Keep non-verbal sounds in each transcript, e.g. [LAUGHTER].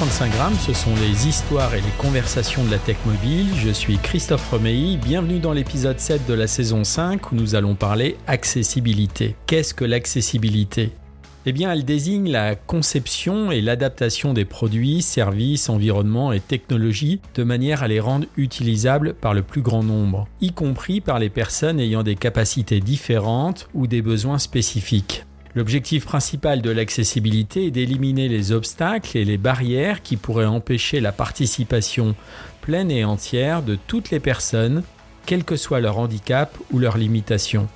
135 grammes, ce sont les histoires et les conversations de la tech mobile. Je suis Christophe Romeilly, bienvenue dans l'épisode 7 de la saison 5 où nous allons parler accessibilité. Qu'est-ce que l'accessibilité? Eh bien, elle désigne la conception et l'adaptation des produits, services, environnements et technologies de manière à les rendre utilisables par le plus grand nombre, y compris par les personnes ayant des capacités différentes ou des besoins spécifiques. L'objectif principal de l'accessibilité est d'éliminer les obstacles et les barrières qui pourraient empêcher la participation pleine et entière de toutes les personnes, quel que soit leur handicap ou leur limitation.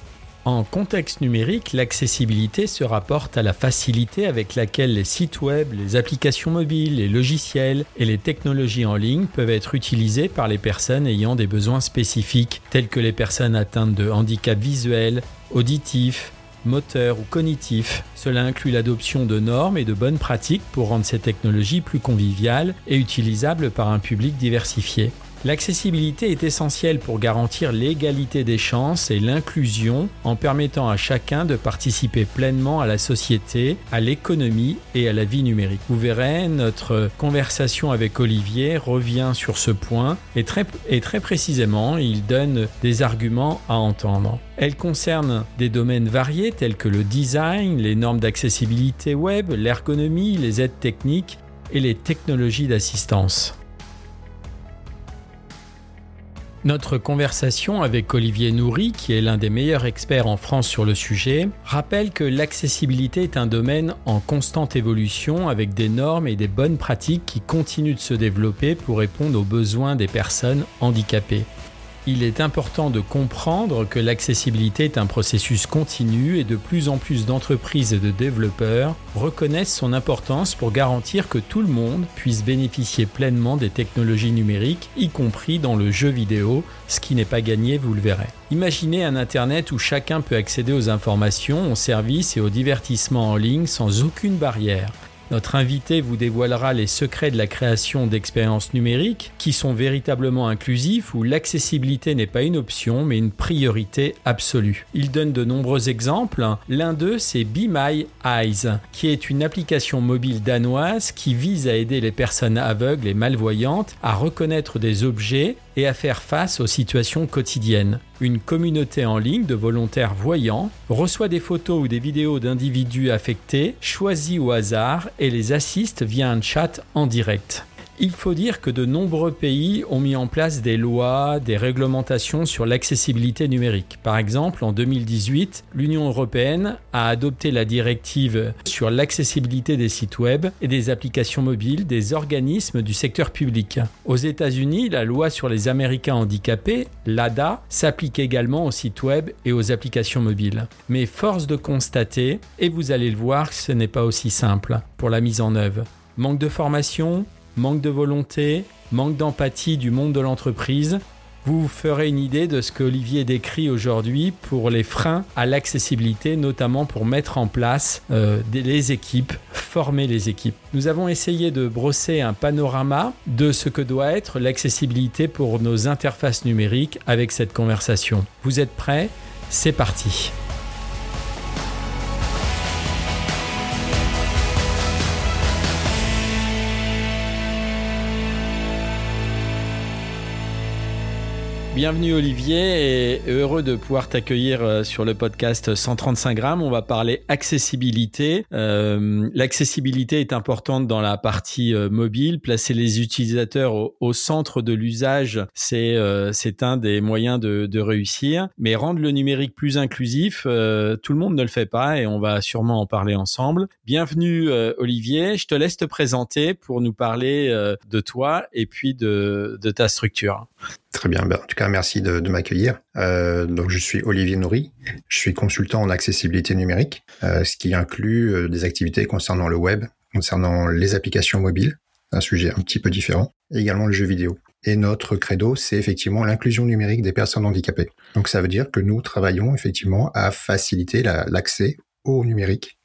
En contexte numérique, l'accessibilité se rapporte à la facilité avec laquelle les sites web, les applications mobiles, les logiciels et les technologies en ligne peuvent être utilisés par les personnes ayant des besoins spécifiques, tels que les personnes atteintes de handicap visuel, auditif, moteur ou cognitif. Cela inclut l'adoption de normes et de bonnes pratiques pour rendre ces technologies plus conviviales et utilisables par un public diversifié. L'accessibilité est essentielle pour garantir l'égalité des chances et l'inclusion en permettant à chacun de participer pleinement à la société, à l'économie et à la vie numérique. Vous verrez, notre conversation avec Olivier revient sur ce point et très, précisément, il donne des arguments à entendre. Elle concerne des domaines variés tels que le design, les normes d'accessibilité web, l'ergonomie, les aides techniques et les technologies d'assistance. Notre conversation avec Olivier Nourry, qui est l'un des meilleurs experts en France sur le sujet, rappelle que l'accessibilité est un domaine en constante évolution avec des normes et des bonnes pratiques qui continuent de se développer pour répondre aux besoins des personnes handicapées. Il est important de comprendre que l'accessibilité est un processus continu et de plus en plus d'entreprises et de développeurs reconnaissent son importance pour garantir que tout le monde puisse bénéficier pleinement des technologies numériques, y compris dans le jeu vidéo, ce qui n'est pas gagné, vous le verrez. Imaginez un Internet où chacun peut accéder aux informations, aux services et aux divertissements en ligne sans aucune barrière. Notre invité vous dévoilera les secrets de la création d'expériences numériques qui sont véritablement inclusifs où l'accessibilité n'est pas une option mais une priorité absolue. Il donne de nombreux exemples. L'un d'eux, c'est Be My Eyes, qui est une application mobile danoise qui vise à aider les personnes aveugles et malvoyantes à reconnaître des objets et à faire face aux situations quotidiennes. Une communauté en ligne de volontaires voyants reçoit des photos ou des vidéos d'individus affectés, choisis au hasard, et les assiste via un chat en direct. Il faut dire que de nombreux pays ont mis en place des lois, des réglementations sur l'accessibilité numérique. Par exemple, en 2018, l'Union européenne a adopté la directive sur l'accessibilité des sites web et des applications mobiles des organismes du secteur public. Aux États-Unis, la loi sur les Américains handicapés, l'ADA, s'applique également aux sites web et aux applications mobiles. Mais force de constater, et vous allez le voir, ce n'est pas aussi simple pour la mise en œuvre. Manque de formation, manque de volonté, manque d'empathie du monde de l'entreprise, vous vous ferez une idée de ce que Olivier décrit aujourd'hui pour les freins à l'accessibilité, notamment pour mettre en place euh, les équipes, former les équipes. Nous avons essayé de brosser un panorama de ce que doit être l'accessibilité pour nos interfaces numériques avec cette conversation. Vous êtes prêts? C'est parti. Bienvenue Olivier et heureux de pouvoir t'accueillir euh, sur le podcast 135 grammes. On va parler accessibilité. Euh, l'accessibilité est importante dans la partie euh, mobile. Placer les utilisateurs au, centre de l'usage, c'est un des moyens de, réussir. Mais rendre le numérique plus inclusif, tout le monde ne le fait pas et on va sûrement en parler ensemble. Bienvenue Olivier. Je te laisse te présenter pour nous parler de toi et puis de ta structure. Très bien. Ben, en tout cas, merci de, m'accueillir. Euh, donc, je suis Olivier Nourri. Je suis consultant en accessibilité numérique, euh, ce qui inclut euh, des activités concernant le web, concernant les applications mobiles, un sujet un petit peu différent, et également le jeu vidéo. Et notre credo, c'est effectivement l'inclusion numérique des personnes handicapées. Donc, ça veut dire que nous travaillons effectivement à faciliter l'accès au numérique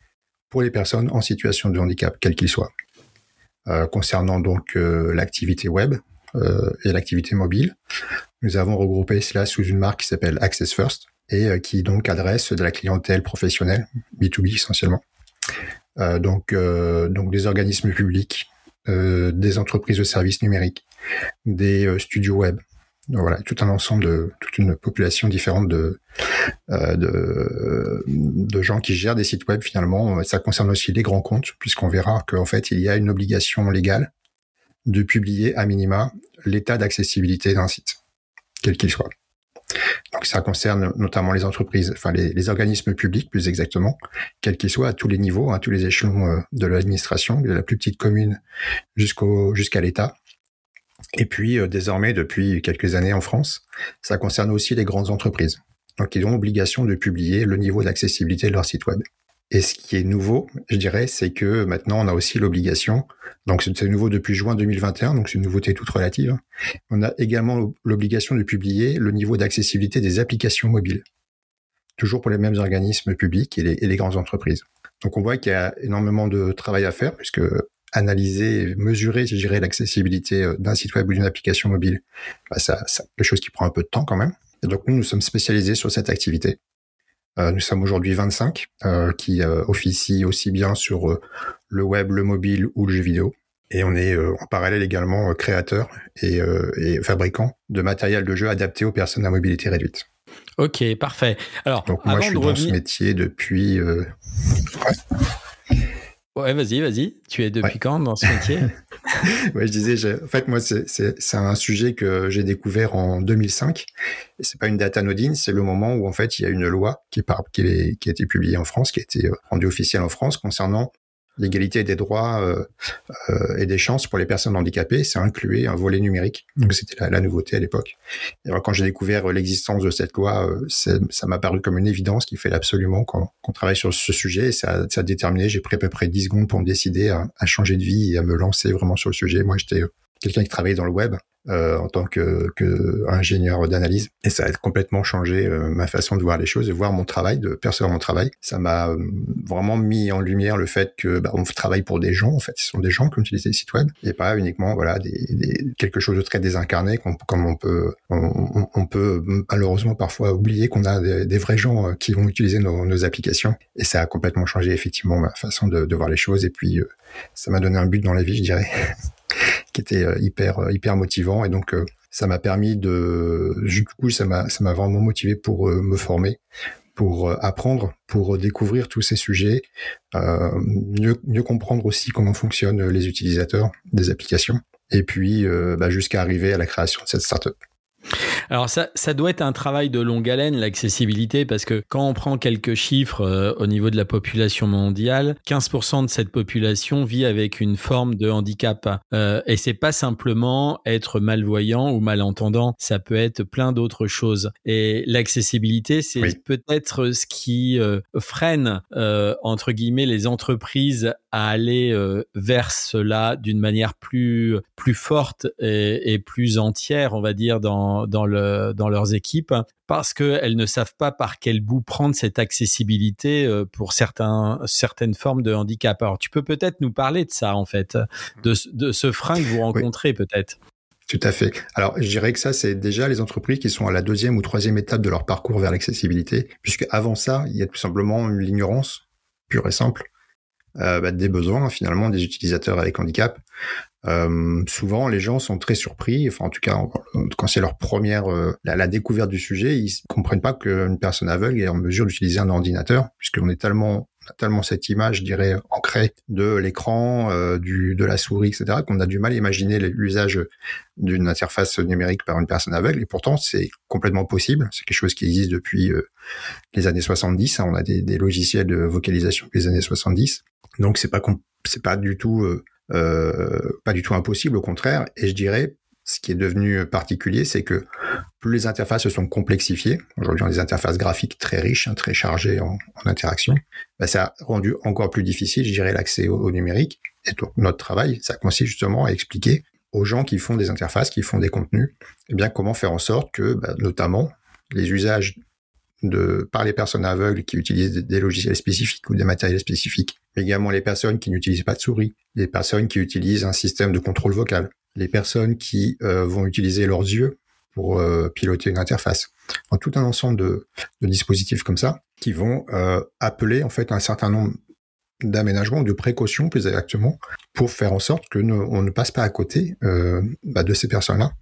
pour les personnes en situation de handicap, quel qu'il soit. concernant donc l'activité web, et l'activité mobile. Nous avons regroupé cela sous une marque qui s'appelle Access First et euh, qui donc adresse de la clientèle professionnelle, B2B essentiellement. Euh, donc, donc des organismes publics, des entreprises de services numériques, des studios web, voilà, tout un ensemble de toute une population différente de, de, de gens qui gèrent des sites web finalement. Ça concerne aussi les grands comptes, puisqu'on verra qu'en fait il y a une obligation légale de publier à minima l'état d'accessibilité d'un site, quel qu'il soit. Donc ça concerne notamment les entreprises, enfin les, organismes publics plus exactement, quels qu'ils soient à tous les niveaux, à tous les échelons euh, de l'administration, de la plus petite commune jusqu'à l'État. Et puis euh, désormais depuis quelques années en France, ça concerne aussi les grandes entreprises. Donc ils ont obligation de publier le niveau d'accessibilité de leur site web. Et ce qui est nouveau, je dirais, c'est que maintenant on a aussi l'obligation, donc c'est nouveau depuis juin 2021, donc c'est une nouveauté toute relative, on a également l'obligation de publier le niveau d'accessibilité des applications mobiles, toujours pour les mêmes organismes publics et les, grandes entreprises. Donc on voit qu'il y a énormément de travail à faire, puisque analyser, mesurer, je dirais, l'accessibilité euh, d'un site web ou d'une application mobile, bah ça, c'est quelque chose qui prend un peu de temps quand même. Et donc nous, nous sommes spécialisés sur cette activité. Euh, nous sommes aujourd'hui 25 euh, qui euh, officient aussi bien sur le web, le mobile ou le jeu vidéo. Et on est en parallèle également créateur et, et, fabricant de matériel de jeu adapté aux personnes à mobilité réduite. Ok, parfait. Alors, donc moi, je suis dans ce métier depuis. Ouais, vas-y, vas-y. Tu es depuis quand dans ce métier [LAUGHS] Ouais, je disais, en fait, moi, c'est un sujet que j'ai découvert en 2005. Et c'est pas une date anodine, c'est le moment où, en fait, il y a une loi qui, est, qui a été publiée en France, qui a été rendue officielle en France concernant l'égalité des droits euh, euh, et des chances pour les personnes handicapées, c'est incluer un volet numérique. Donc c'était la, nouveauté à l'époque. Et alors quand j'ai découvert l'existence de cette loi, euh, ça m'a paru comme une évidence qu'il fallait absolument qu'on travaille sur ce sujet. Et ça, ça a déterminé, j'ai pris à peu près 10 secondes pour me décider à, à, changer de vie et à me lancer vraiment sur le sujet. Moi, j'étais quelqu'un qui travaillait dans le web euh, en tant que, que ingénieur d'analyse. Et ça a complètement changé euh, ma façon de voir les choses, de voir mon travail, de percevoir mon travail. Ça m'a euh, vraiment mis en lumière le fait que bah, on travaille pour des gens en fait, ce sont des gens qui utilisent les sites web. Et pas uniquement voilà des, des quelque chose de très désincarné comme on peut on, peut malheureusement parfois oublier qu'on a des, vrais gens qui vont utiliser nos, nos, applications. Et ça a complètement changé effectivement ma façon de, de voir les choses. Et puis ça m'a donné un but dans la vie je dirais [LAUGHS] qui était euh, hyper euh, hyper motivant et donc euh, ça m'a permis de du coup ça m'a vraiment motivé pour me former pour apprendre, pour découvrir tous ces sujets, mieux, mieux comprendre aussi comment fonctionnent les utilisateurs des applications, et puis bah, jusqu'à arriver à la création de cette startup. Alors ça, ça doit être un travail de longue haleine, l'accessibilité, parce que quand on prend quelques chiffres euh, au niveau de la population mondiale, 15% de cette population vit avec une forme de handicap. Euh, et c'est pas simplement être malvoyant ou malentendant, ça peut être plein d'autres choses. Et l'accessibilité, c'est peut-être ce qui euh, freine, euh, entre guillemets, les entreprises à aller vers cela d'une manière plus, plus forte et, et plus entière, on va dire, dans, dans euh, dans leurs équipes parce qu'elles ne savent pas par quel bout prendre cette accessibilité euh, pour certains, certaines formes de handicap. Alors, tu peux peut-être nous parler de ça, en fait, de, ce frein que vous rencontrez, peut-être. Tout à fait. Alors, je dirais que ça, c'est déjà les entreprises qui sont à la deuxième ou troisième étape de leur parcours vers l'accessibilité, puisque avant ça, il y a tout simplement l'ignorance pure et simple euh, bah, des besoins finalement des utilisateurs avec handicap. Euh, souvent, les gens sont très surpris. Enfin, en tout cas, quand c'est leur première euh, la, découverte du sujet, ils comprennent pas qu'une personne aveugle est en mesure d'utiliser un ordinateur, puisqu'on est tellement tellement cette image, je dirais, ancrée de l'écran, euh, de la souris, etc., qu'on a du mal à imaginer l'usage d'une interface numérique par une personne aveugle. Et pourtant, c'est complètement possible. C'est quelque chose qui existe depuis euh, les années 70. Hein. On a des, logiciels de vocalisation depuis les années 70. Donc, c'est pas pas du tout euh, pas du tout impossible, au contraire. Et je dirais, ce qui est devenu particulier, c'est que plus les interfaces se sont complexifiées, aujourd'hui on a des interfaces graphiques très riches, hein, très chargées en, interaction, bah, ça a rendu encore plus difficile, je dirais, l'accès au, numérique. Et donc notre travail, ça consiste justement à expliquer aux gens qui font des interfaces, qui font des contenus, eh bien comment faire en sorte que, bah, notamment, les usages par les personnes aveugles qui utilisent des, logiciels spécifiques ou des matériels spécifiques, mais également les personnes qui n'utilisent pas de souris, les personnes qui utilisent un système de contrôle vocal, les personnes qui euh, vont utiliser leurs yeux pour euh, piloter une interface. En tout un ensemble de, dispositifs comme ça qui vont euh, appeler en fait un certain nombre d'aménagements, de précautions plus exactement, pour faire en sorte que ne passe pas à côté bah, de ces personnes-là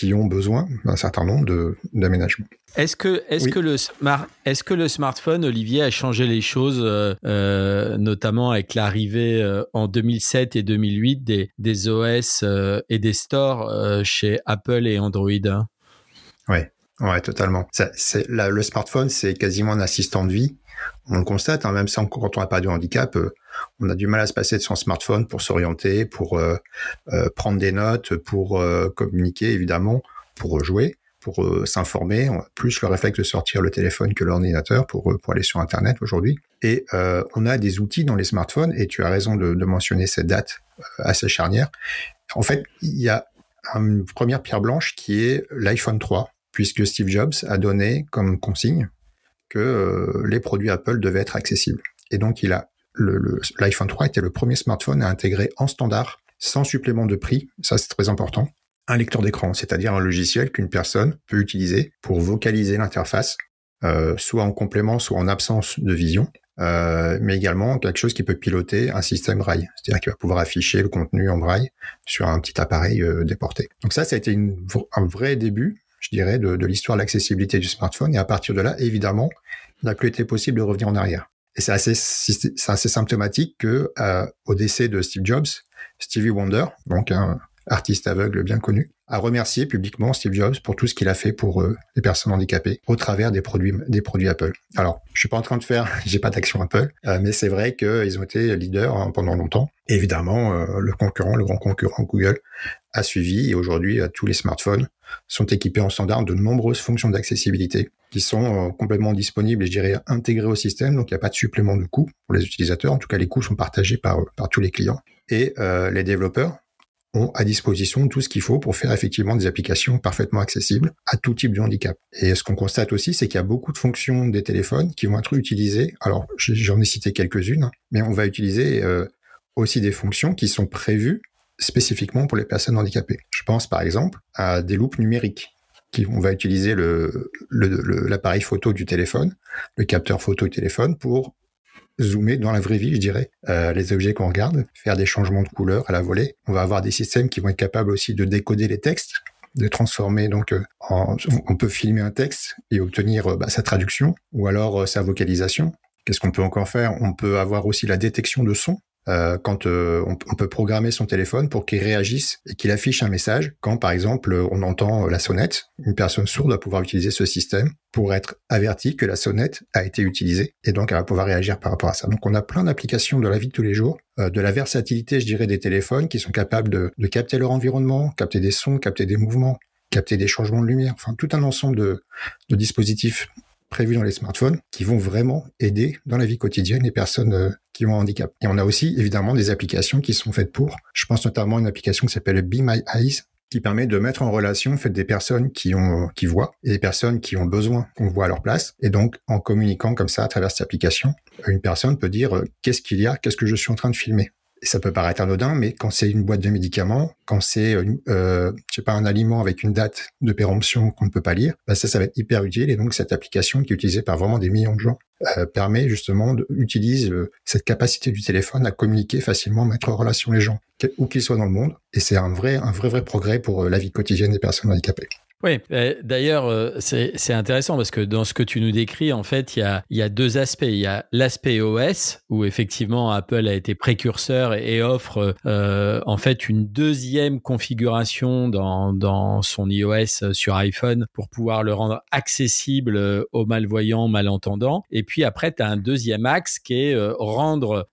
qui ont besoin d'un certain nombre d'aménagements. Est-ce que, est-ce que le smart, est-ce que le smartphone, Olivier, a changé les choses, euh, euh notamment avec l'arrivée euh, en 2007 et 2008 des, des OS euh, et des stores chez Apple et Android hein Oui, ouais, totalement. Ça, le smartphone, c'est quasiment un assistant de vie. On le constate, hein, même sans, quand on n'a pas de handicap, on a du mal à se passer de son smartphone pour s'orienter, pour euh, euh, prendre des notes, pour euh, communiquer évidemment, pour jouer, pour s'informer. On a plus le réflexe de sortir le téléphone que l'ordinateur pour, pour aller sur Internet aujourd'hui. Et on a des outils dans les smartphones, et tu as raison de, de mentionner cette date assez charnière. En fait, il y a une première pierre blanche qui est l'iPhone 3, puisque Steve Jobs a donné comme consigne que les produits Apple devaient être accessibles. Et donc, il a l'iPhone 3 était le premier smartphone à intégrer en standard, sans supplément de prix, ça c'est très important, un lecteur d'écran, c'est-à-dire un logiciel qu'une personne peut utiliser pour vocaliser l'interface, euh, soit en complément, soit en absence de vision, euh, mais également quelque chose qui peut piloter un système braille, c'est-à-dire qu'il va pouvoir afficher le contenu en braille sur un petit appareil euh, déporté. Donc ça, ça a été un vrai début, je dirais, de l'histoire de l'accessibilité du smartphone, et à partir de là, évidemment, il n'a plus été possible de revenir en arrière. Et c'est assez, symptomatique que euh, au décès de Steve Jobs, Stevie Wonder, donc un artiste aveugle bien connu, a remercié publiquement Steve Jobs pour tout ce qu'il a fait pour euh, les personnes handicapées au travers des produits Apple. Alors, je suis pas en train de faire, [LAUGHS] j'ai pas d'action Apple, euh, mais c'est vrai qu'ils ont été leaders hein, pendant longtemps. évidemment, le concurrent, le grand concurrent Google, a suivi et aujourd'hui tous les smartphones sont équipés en standard de nombreuses fonctions d'accessibilité qui sont euh, complètement disponibles et je dirais intégrés au système, donc il n'y a pas de supplément de coût pour les utilisateurs. En tout cas, les coûts sont partagés par, par tous les clients. Et euh, les développeurs ont à disposition tout ce qu'il faut pour faire effectivement des applications parfaitement accessibles à tout type de handicap. Et ce qu'on constate aussi, c'est qu'il y a beaucoup de fonctions des téléphones qui vont être utilisées. Alors, j'en ai cité quelques-unes, hein, mais on va utiliser euh, aussi des fonctions qui sont prévues spécifiquement pour les personnes handicapées. Je pense par exemple à des loupes numériques on va utiliser l'appareil photo du téléphone, le capteur photo du téléphone pour zoomer dans la vraie vie, je dirais, euh, les objets qu'on regarde, faire des changements de couleur à la volée. On va avoir des systèmes qui vont être capables aussi de décoder les textes, de transformer donc euh, on peut filmer un texte et obtenir euh, bah, sa traduction ou alors sa vocalisation. Qu'est-ce qu'on peut encore faire? On peut avoir aussi la détection de son. Euh, quand euh, on, peut programmer son téléphone pour qu'il réagisse et qu'il affiche un message quand, par exemple, on entend la sonnette. Une personne sourde va pouvoir utiliser ce système pour être averti que la sonnette a été utilisée et donc elle va pouvoir réagir par rapport à ça. Donc on a plein d'applications de la vie de tous les jours, euh, de la versatilité, je dirais, des téléphones qui sont capables de, capter leur environnement, capter des sons, capter des mouvements, capter des changements de lumière, enfin tout un ensemble de dispositifs prévus dans les smartphones qui vont vraiment aider dans la vie quotidienne les personnes euh, qui ont un handicap. Et on a aussi évidemment des applications qui sont faites pour. Je pense notamment à une application qui s'appelle Be My Eyes qui permet de mettre en relation des personnes qui ont qui voient et des personnes qui ont besoin qu'on voit à leur place et donc en communiquant comme ça à travers cette application une personne peut dire euh, qu'est-ce qu'il y a qu'est-ce que je suis en train de filmer ça peut paraître anodin, mais quand c'est une boîte de médicaments, quand c'est, euh, je sais pas, un aliment avec une date de péremption qu'on ne peut pas lire, bah ça, ça va être hyper utile. Et donc, cette application qui est utilisée par vraiment des millions de gens euh, permet justement d'utiliser euh, cette capacité du téléphone à communiquer facilement, mettre en relation les gens, où qu'ils soient dans le monde. Et c'est un vrai, un vrai, vrai progrès pour euh, la vie quotidienne des personnes handicapées. Oui, d'ailleurs, euh, c'est intéressant parce que dans ce que tu nous décris, en fait, il y a, y a deux aspects. Il y a l'aspect OS, où effectivement Apple a été précurseur et offre euh, en fait une deuxième configuration dans, dans son iOS sur iPhone pour pouvoir le rendre accessible euh, aux malvoyants, malentendants. Et puis après, tu as un deuxième axe qui est rendre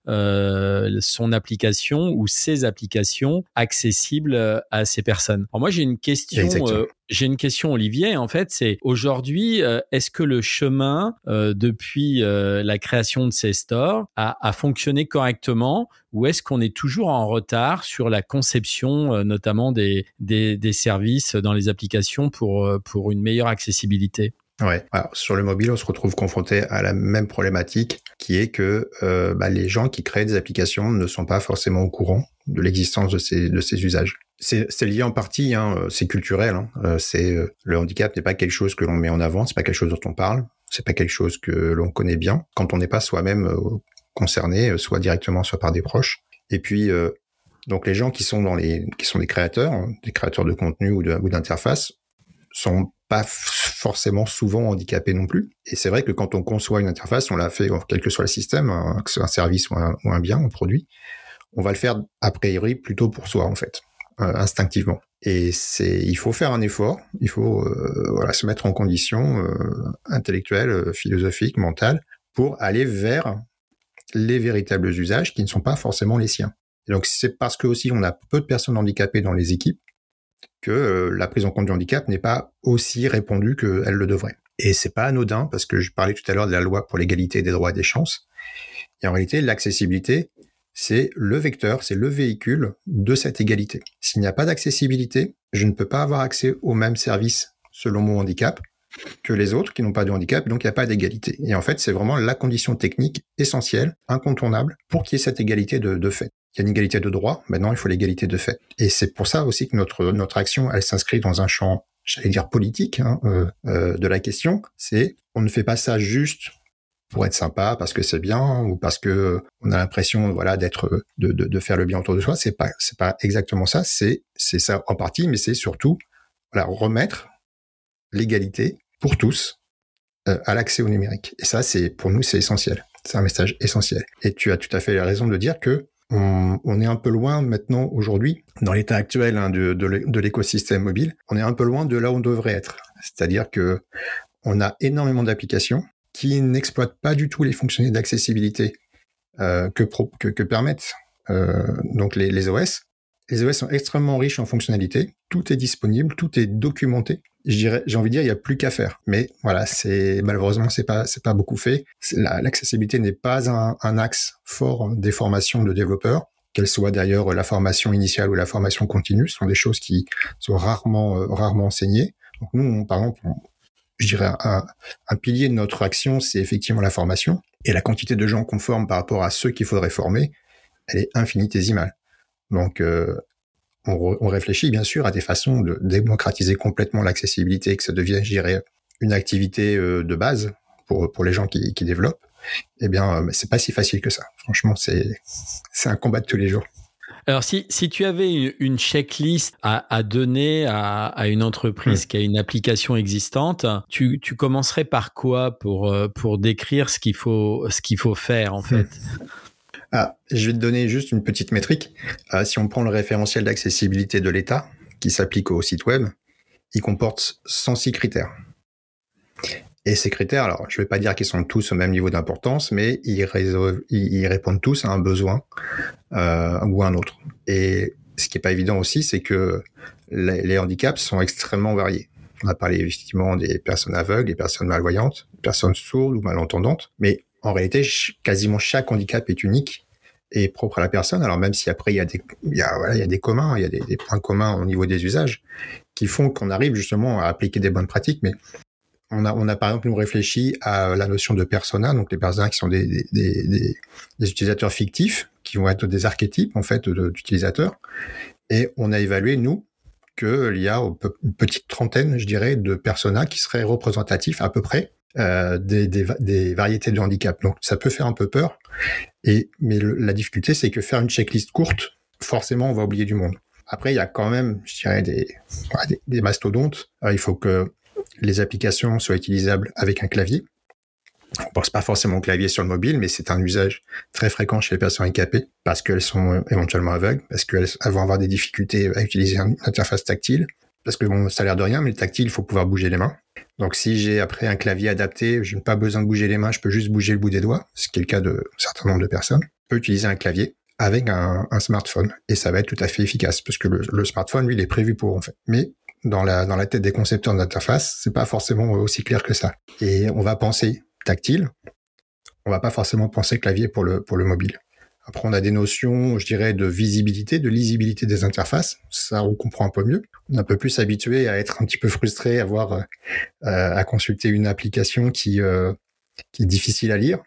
son application ou ses applications accessibles à ces personnes. Alors moi, j'ai une question j'ai une question, Olivier. En fait, c'est aujourd'hui, euh, est-ce que le chemin euh, depuis euh, la création de ces stores a, a fonctionné correctement ou est-ce qu'on est toujours en retard sur la conception, notamment des, des, des, services dans les applications pour, pour une meilleure accessibilité? Ouais. Alors, sur le mobile, on se retrouve confronté à la même problématique, qui est que bah, les gens qui créent des applications ne sont pas forcément au courant de l'existence de ces, de ces usages c'est lié en partie, hein, euh, c'est culturel. Hein. Euh, c'est euh, le handicap n'est pas quelque chose que l'on met en avant, c'est pas quelque chose dont on parle, c'est pas quelque chose que l'on connaît bien quand on n'est pas soi-même concerné, soit directement, soit par des proches. Et puis donc les gens qui sont dans les qui sont des créateurs, hein, des créateurs de contenu ou d'interface, sont pas forcément souvent handicapés non plus. Et c'est vrai que quand on conçoit une interface, on l'a fait quel que soit le système, que ce soit un service ou un, ou un bien, un produit, on va le faire a priori plutôt pour soi en fait. Euh, instinctivement. Et c'est, il faut faire un effort, il faut euh, voilà se mettre en condition euh, intellectuelle, philosophique, mentale, pour aller vers les véritables usages qui ne sont pas forcément les siens. Et donc c'est parce que aussi on a peu de personnes handicapées dans les équipes que la prise en compte du handicap n'est pas aussi répandue qu'elle le devrait. Et c'est pas anodin parce que je parlais tout à l'heure de la loi pour l'égalité des droits et des chances. Et en réalité, l'accessibilité, c'est le vecteur, c'est le véhicule de cette égalité. S'il n'y a pas d'accessibilité, je ne peux pas avoir accès aux mêmes services selon mon handicap que les autres qui n'ont pas de handicap, donc il n'y a pas d'égalité. Et en fait, c'est vraiment la condition technique essentielle, incontournable, pour qu'il y ait cette égalité de, fait. Il y a une égalité de droit, maintenant il faut l'égalité de fait. Et c'est pour ça aussi que notre, notre action, elle s'inscrit dans un champ, j'allais dire politique, hein, euh, euh, de la question. C'est, on ne fait pas ça juste pour être sympa parce que c'est bien ou parce que on a l'impression voilà d'être de, de, faire le bien autour de soi. C'est pas c'est pas exactement ça. C'est c'est ça en partie mais c'est surtout voilà remettre l'égalité pour tous euh, à l'accès au numérique. Et ça c'est pour nous c'est essentiel. C'est un message essentiel. Et tu as tout à fait raison de dire que on, est un peu loin maintenant aujourd'hui dans l'état actuel hein, de, l'écosystème mobile on est un peu loin de là où on devrait être c'est-à-dire que on a énormément d'applications qui n'exploitent pas du tout les fonctionnalités d'accessibilité euh, que, permettent euh, donc les, OS. Les OS sont extrêmement riches en fonctionnalités. Tout est disponible, tout est documenté. J'ai envie de dire, il n'y a plus qu'à faire. Mais voilà, c'est malheureusement, c'est pas, c'est pas beaucoup fait. L'accessibilité n'est pas un, axe fort des formations de développeurs qu'elle soit d'ailleurs la formation initiale ou la formation continue, ce sont des choses qui sont rarement, euh, rarement enseignées. Nous, par exemple, je dirais, un, un pilier de notre action, c'est effectivement la formation. Et la quantité de gens qu'on forme par rapport à ceux qu'il faudrait former, elle est infinitésimale. Donc, euh, on, on, réfléchit bien sûr à des façons de démocratiser complètement l'accessibilité, que ça devienne, je dirais, une activité euh, de base pour, pour les gens qui, qui développent. Eh bien, euh, c'est pas si facile que ça. Franchement, c'est un combat de tous les jours. Alors, si, si tu avais une checklist à, à donner à, à, une entreprise hmm. qui a une application existante, tu, tu commencerais par quoi pour, euh, pour décrire ce qu'il faut, ce qu'il faut faire, en fait? Ah, Je vais te donner juste une petite métrique. Ah, si on prend le référentiel d'accessibilité de l'État, qui s'applique au site web, il comporte 106 critères. Et ces critères, alors je ne vais pas dire qu'ils sont tous au même niveau d'importance, mais ils, répondent tous à un besoin euh, ou à un autre. Et ce qui n'est pas évident aussi, c'est que les, handicaps sont extrêmement variés. On a parlé effectivement des personnes aveugles, des personnes malvoyantes, des personnes sourdes ou malentendantes, mais en réalité, quasiment chaque handicap est unique et propre à la personne. Alors même si après il y a des, il y a, voilà, il y a des communs, il y a des, points communs au niveau des usages qui font qu'on arrive justement à appliquer des bonnes pratiques, mais on a, on a par exemple nous réfléchi à la notion de persona, donc les personas qui sont des, des utilisateurs fictifs qui vont être des archétypes en fait d'utilisateurs. Et on a évalué nous qu'il y a une petite trentaine, je dirais, de personas qui seraient représentatifs à peu près euh, des, variétés de handicap. Donc ça peut faire un peu peur. Et mais la difficulté, c'est que faire une checklist courte, forcément, on va oublier du monde. Après, il y a quand même, je dirais, des, mastodontes. Euh, il faut que les applications soient utilisables avec un clavier. On pense pas forcément au clavier sur le mobile, mais c'est un usage très fréquent chez les personnes handicapées parce qu'elles sont éventuellement aveugles, parce qu'elles vont avoir des difficultés à utiliser une interface tactile. Parce que bon, ça a l'air de rien, mais le tactile, il faut pouvoir bouger les mains. Donc si j'ai après un clavier adapté, je n'ai pas besoin de bouger les mains, je peux juste bouger le bout des doigts, ce qui est le cas de un certain nombre de personnes. Je peux utiliser un clavier avec un, smartphone et ça va être tout à fait efficace parce que le, smartphone, lui, il est prévu pour en fait. Mais dans la, dans la tête des concepteurs d'interface, c'est pas forcément aussi clair que ça. Et on va penser tactile, on va pas forcément penser clavier pour le, pour le mobile. Après, on a des notions, je dirais, de visibilité, de lisibilité des interfaces. Ça, on comprend un peu mieux. On est un peu plus habitué à être un petit peu frustré, à voir, euh, à consulter une application qui, euh, est difficile à lire.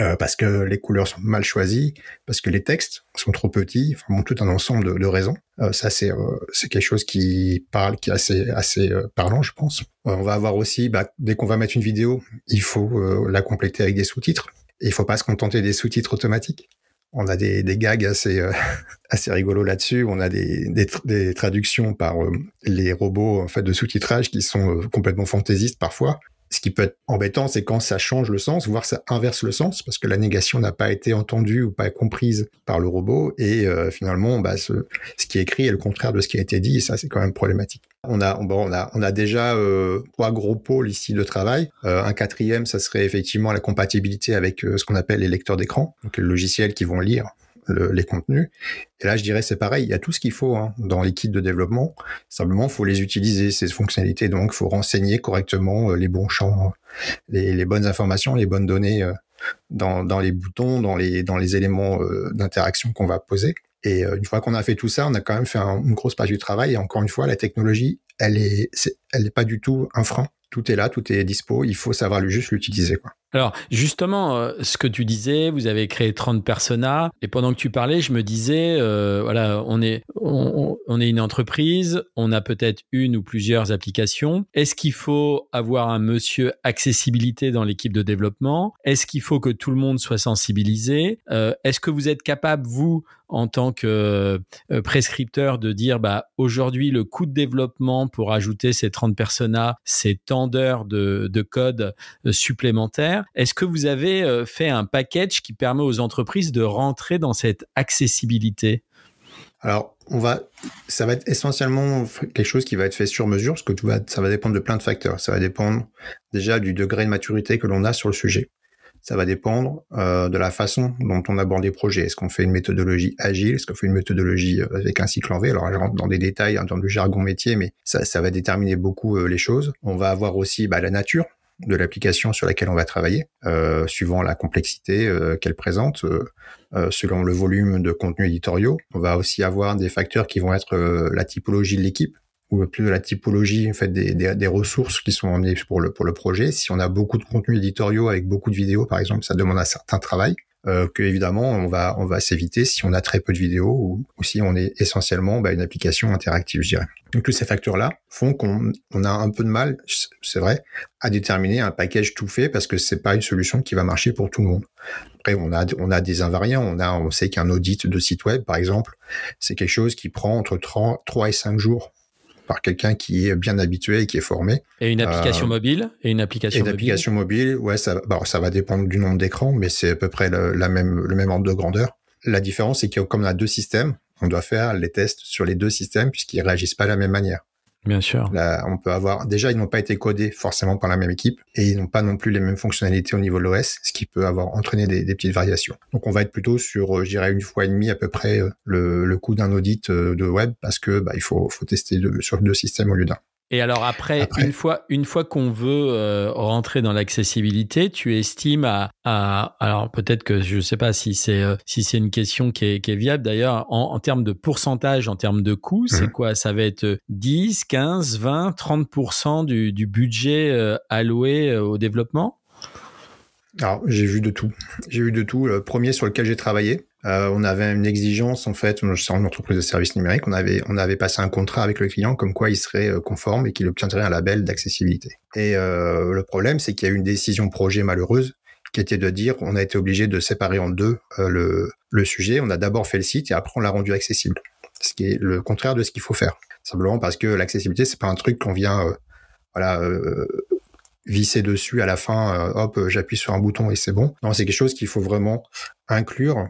Euh, parce que les couleurs sont mal choisies, parce que les textes sont trop petits, enfin tout un ensemble de, raisons. Ça c'est c'est quelque chose qui parle, qui est assez assez parlant, je pense. on va avoir aussi, bah, dès qu'on va mettre une vidéo, il faut la compléter avec des sous-titres. Et il faut pas se contenter des sous-titres automatiques. On a des, gags assez [LAUGHS] assez rigolos là-dessus. On a des, traductions par les robots en fait de sous-titrage qui sont complètement fantaisistes parfois. Ce qui peut être embêtant, c'est quand ça change le sens, voire ça inverse le sens, parce que la négation n'a pas été entendue ou pas comprise par le robot, et euh, finalement, bah, ce, qui est écrit est le contraire de ce qui a été dit, et ça, c'est quand même problématique. On a déjà euh, trois gros pôles ici de travail. Euh, un quatrième, ça serait effectivement la compatibilité avec ce qu'on appelle les lecteurs d'écran, donc les logiciels qui vont lire les contenus. Et là, je dirais, c'est pareil, il y a tout ce qu'il faut hein, dans les kits de développement. Simplement, il faut les utiliser, ces fonctionnalités. Donc, il faut renseigner correctement euh, les bons champs, les, bonnes informations, les bonnes données euh, dans, les boutons, dans les, éléments euh, d'interaction qu'on va poser. Et une fois qu'on a fait tout ça, on a quand même fait une grosse partie du travail. Et encore une fois, la technologie, elle est, elle n'est pas du tout un frein. Tout est là, tout est dispo. Il faut savoir juste l'utiliser. Alors, justement, euh, ce que tu disais, vous avez créé 30 personas, et pendant que tu parlais, je me disais, euh, voilà, on est, on, est une entreprise, on a peut-être une ou plusieurs applications. Est-ce qu'il faut avoir un monsieur accessibilité dans l'équipe de développement? Est-ce qu'il faut que tout le monde soit sensibilisé? Euh, Est-ce que vous êtes capable, vous, en tant que prescripteur, de dire, bah, aujourd'hui, le coût de développement pour ajouter ces 30 personas, c'est tant d'heures de, de code est-ce que vous avez euh, fait un package qui permet aux entreprises de rentrer dans cette accessibilité? Alors, ça va être essentiellement quelque chose qui va être fait sur mesure, parce que va, ça va dépendre de plein de facteurs. Ça va dépendre déjà du degré de maturité que l'on a sur le sujet. Ça va dépendre euh, de la façon dont on aborde les projets. Est-ce qu'on fait une méthodologie agile? Est-ce qu'on fait une méthodologie euh, avec un cycle en V? Alors, je rentre dans des détails termes de jargon métier, mais ça, ça va déterminer beaucoup les choses. On va avoir aussi bah, la nature de l'application sur laquelle on va travailler, euh, suivant la complexité euh, qu'elle présente, euh, selon le volume de contenu éditoriaux. On va aussi avoir des facteurs qui vont être la typologie de l'équipe ou plus de la typologie en fait des, des, ressources qui sont emmenées pour le pour le projet. Si on a beaucoup de contenus éditoriaux avec beaucoup de vidéos, par exemple, ça demande un certain travail euh, que évidemment on va on va s'éviter si on a très peu de vidéos ou, si on est essentiellement bah, une application interactive, je dirais. Donc tous ces facteurs-là font qu'on on a un peu de mal, c'est vrai, à déterminer un package tout fait parce que c'est pas une solution qui va marcher pour tout le monde. Après on a on a des invariants, on a on sait qu'un audit de site web par exemple, c'est quelque chose qui prend entre 3, 3 et 5 jours par quelqu'un qui est bien habitué et qui est formé. Et une application euh, mobile Et une application une application mobile, ouais, ça, bah, ça va dépendre du nombre d'écrans, mais c'est à peu près le, la même, le même ordre de grandeur. La différence, c'est que comme on a deux systèmes, on doit faire les tests sur les deux systèmes puisqu'ils réagissent pas de la même manière. Bien sûr. On peut avoir déjà ils n'ont pas été codés forcément par la même équipe et ils n'ont pas non plus les mêmes fonctionnalités au niveau de l'OS, ce qui peut avoir entraîné des, des, petites variations. Donc on va être plutôt sur, euh, je dirais une fois et demie à peu près euh, le, le coût d'un audit euh, de web parce que bah, il faut, faut tester sur deux systèmes au lieu d'un. Et alors après, une fois, une fois qu'on veut euh, rentrer dans l'accessibilité, tu estimes à, à alors peut-être que je ne sais pas si c'est euh, si c'est une question qui est, qui est viable d'ailleurs en, en, termes de pourcentage, en termes de coût, c'est mhm. quoi? Ça va être 10, 15, 20, 30 du, du budget euh, alloué au développement? Alors, j'ai vu de tout. J'ai vu de tout. Le premier sur lequel j'ai travaillé, Euh, on avait une exigence en fait. Suis en entreprise de services numériques. On avait passé un contrat avec le client comme quoi il serait euh, conforme et qu'il obtiendrait un label d'accessibilité. Et euh, le problème, c'est qu'il y a eu une décision projet malheureuse qui était de dire on a été obligé de séparer en deux le, sujet. On a d'abord fait le site et après on l'a rendu accessible. Ce qui est le contraire de ce qu'il faut faire. Simplement parce que l'accessibilité, c'est pas un truc qu'on vient voilà visser dessus à la fin, hop, j'appuie sur un bouton et c'est bon. Non, c'est quelque chose qu'il faut vraiment inclure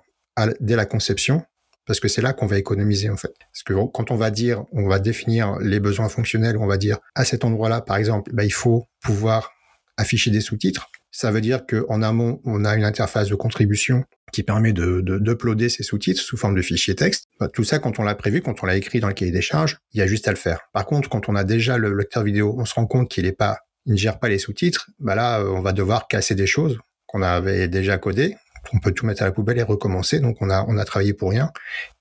dès la conception, parce que c'est là qu'on va économiser en fait. Parce que quand on va dire, on va définir les besoins fonctionnels, on va dire à cet endroit-là, par exemple, bah, il faut pouvoir afficher des sous-titres. Ça veut dire qu'en amont, on a une interface de contribution qui permet de d'uploader ces sous-titres sous forme de fichiers texte. Bah, tout ça, quand on l'a prévu, quand on l'a écrit dans le cahier des charges, il y a juste à le faire. Par contre, quand on a déjà le lecteur vidéo, on se rend compte qu'il est pas, il ne gère pas les sous-titres. Bah là, on va devoir casser des choses qu'on avait déjà codées on peut tout mettre à la poubelle et recommencer. Donc on a on a travaillé pour rien.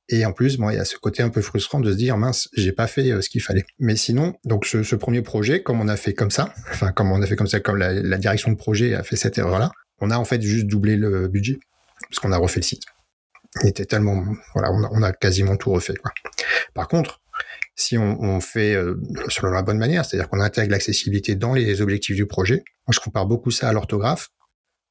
Et en plus, bon, il y a ce côté un peu frustrant de se dire mince, j'ai pas fait euh, ce qu'il fallait. Mais sinon, donc ce, premier projet, comme on a fait comme ça, [LAUGHS] enfin comme on a fait comme ça, comme la, direction de projet a fait cette erreur-là, on a en fait juste doublé le budget parce qu'on a refait le site. Il était tellement, voilà, on a, quasiment tout refait. Quoi. Par contre, si on, on fait euh, selon la bonne manière, c'est-à-dire qu'on intègre l'accessibilité dans les objectifs du projet, moi je compare beaucoup ça à l'orthographe.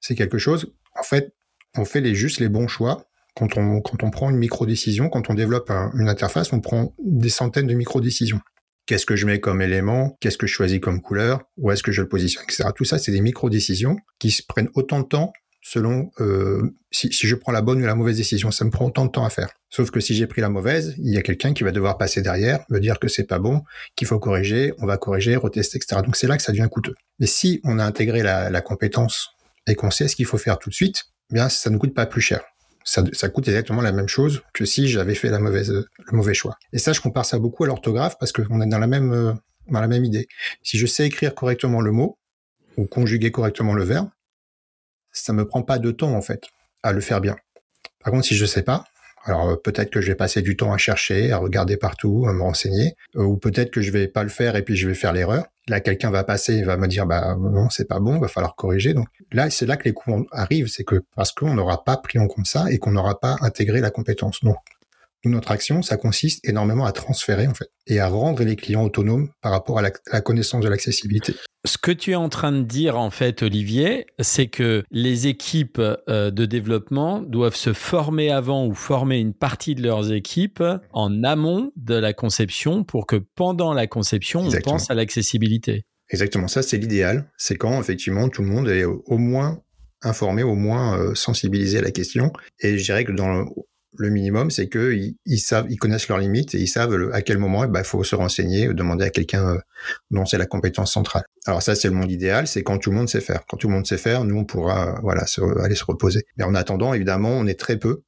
C'est quelque chose, en fait, on fait les juste les bons choix. Quand on, prend une micro-décision, quand on développe une interface, on prend des centaines de micro-décisions. Qu'est-ce que je mets comme élément? Qu'est-ce que je choisis comme couleur? Où est-ce que je le positionne? Etc. Tout ça, c'est des micro-décisions qui se prennent autant de temps selon euh, si, je prends la bonne ou la mauvaise décision. Ça me prend autant de temps à faire. Sauf que si j'ai pris la mauvaise, il y a quelqu'un qui va devoir passer derrière, me dire que c'est pas bon, qu'il faut corriger, on va corriger, retester, etc. Donc c'est là que ça devient coûteux. Mais si on a intégré la compétence et qu'on sait ce qu'il faut faire tout de suite, bien ça ne coûte pas plus cher. Ça, coûte exactement la même chose que si j'avais fait la mauvaise, le mauvais choix. Et ça, je compare ça beaucoup à l'orthographe parce qu'on est dans la même, euh, dans la même idée. Si je sais écrire correctement le mot ou conjuguer correctement le verbe, ça me prend pas de temps en fait à le faire bien. Par contre, si je sais pas, alors euh, peut-être que je vais passer du temps à chercher, à regarder partout, à me renseigner, euh, ou peut-être que je vais pas le faire et puis je vais faire l'erreur. Là, quelqu'un va passer et va me dire bah non, c'est pas bon, va falloir corriger. Donc là, c'est là que les coûts arrivent, c'est que parce qu'on n'aura pas pris en compte ça et qu'on n'aura pas intégré la compétence. Donc notre action, ça consiste énormément à transférer en fait et à rendre les clients autonomes par rapport à la, à la connaissance de l'accessibilité. Ce que tu es en train de dire, en fait, Olivier, c'est que les équipes euh, de développement doivent se former avant ou former une partie de leurs équipes en amont de la conception pour que pendant la conception, Exactement. on pense à l'accessibilité. Exactement, ça c'est l'idéal. C'est quand effectivement tout le monde est au moins informé, au moins euh, sensibilisé à la question. Et je dirais que dans le minimum, c'est que ils, savent, ils connaissent leurs limites et ils savent à quel moment il bah, faut se renseigner, demander à quelqu'un euh, dont c'est la compétence centrale. Alors ça, c'est le monde idéal, c'est quand tout le monde sait faire. Quand tout le monde sait faire, nous on pourra voilà se, aller se reposer. Mais en attendant, évidemment, on est très peu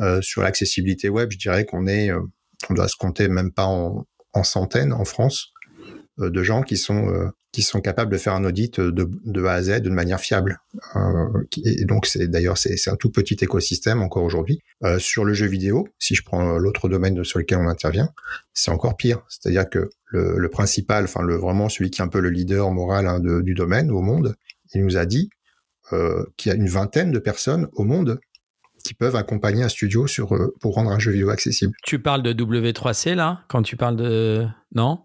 euh, sur l'accessibilité web. Je dirais qu'on est, euh, on doit se compter même pas en, en centaines en France euh, de gens qui sont euh, qui sont capables de faire un audit de, de A à Z de manière fiable. Euh, et donc c'est d'ailleurs c'est un tout petit écosystème encore aujourd'hui. Euh, sur le jeu vidéo, si je prends l'autre domaine sur lequel on intervient, c'est encore pire. C'est-à-dire que le, principal, enfin le vraiment celui qui est un peu le leader moral hein, du domaine au monde, il nous a dit euh, qu'il y a une vingtaine de personnes au monde qui peuvent accompagner un studio sur pour rendre un jeu vidéo accessible. Tu parles de W3C là? Quand tu parles de non?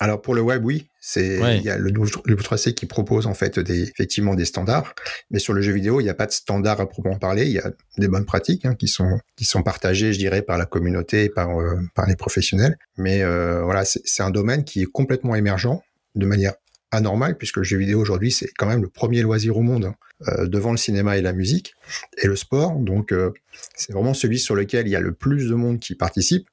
Alors pour le web, oui, c'est ouais. il y a le, le 3C qui propose en fait des effectivement des standards, mais sur le jeu vidéo, il n'y a pas de standard à proprement parler. Il y a des bonnes pratiques hein, qui sont qui sont partagées, je dirais, par la communauté, par euh, par les professionnels. Mais euh, voilà, c'est un domaine qui est complètement émergent de manière anormale puisque le jeu vidéo aujourd'hui c'est quand même le premier loisir au monde. Hein euh, devant le cinéma et la musique et le sport. Donc euh, c'est vraiment celui sur lequel il y a le plus de monde qui participe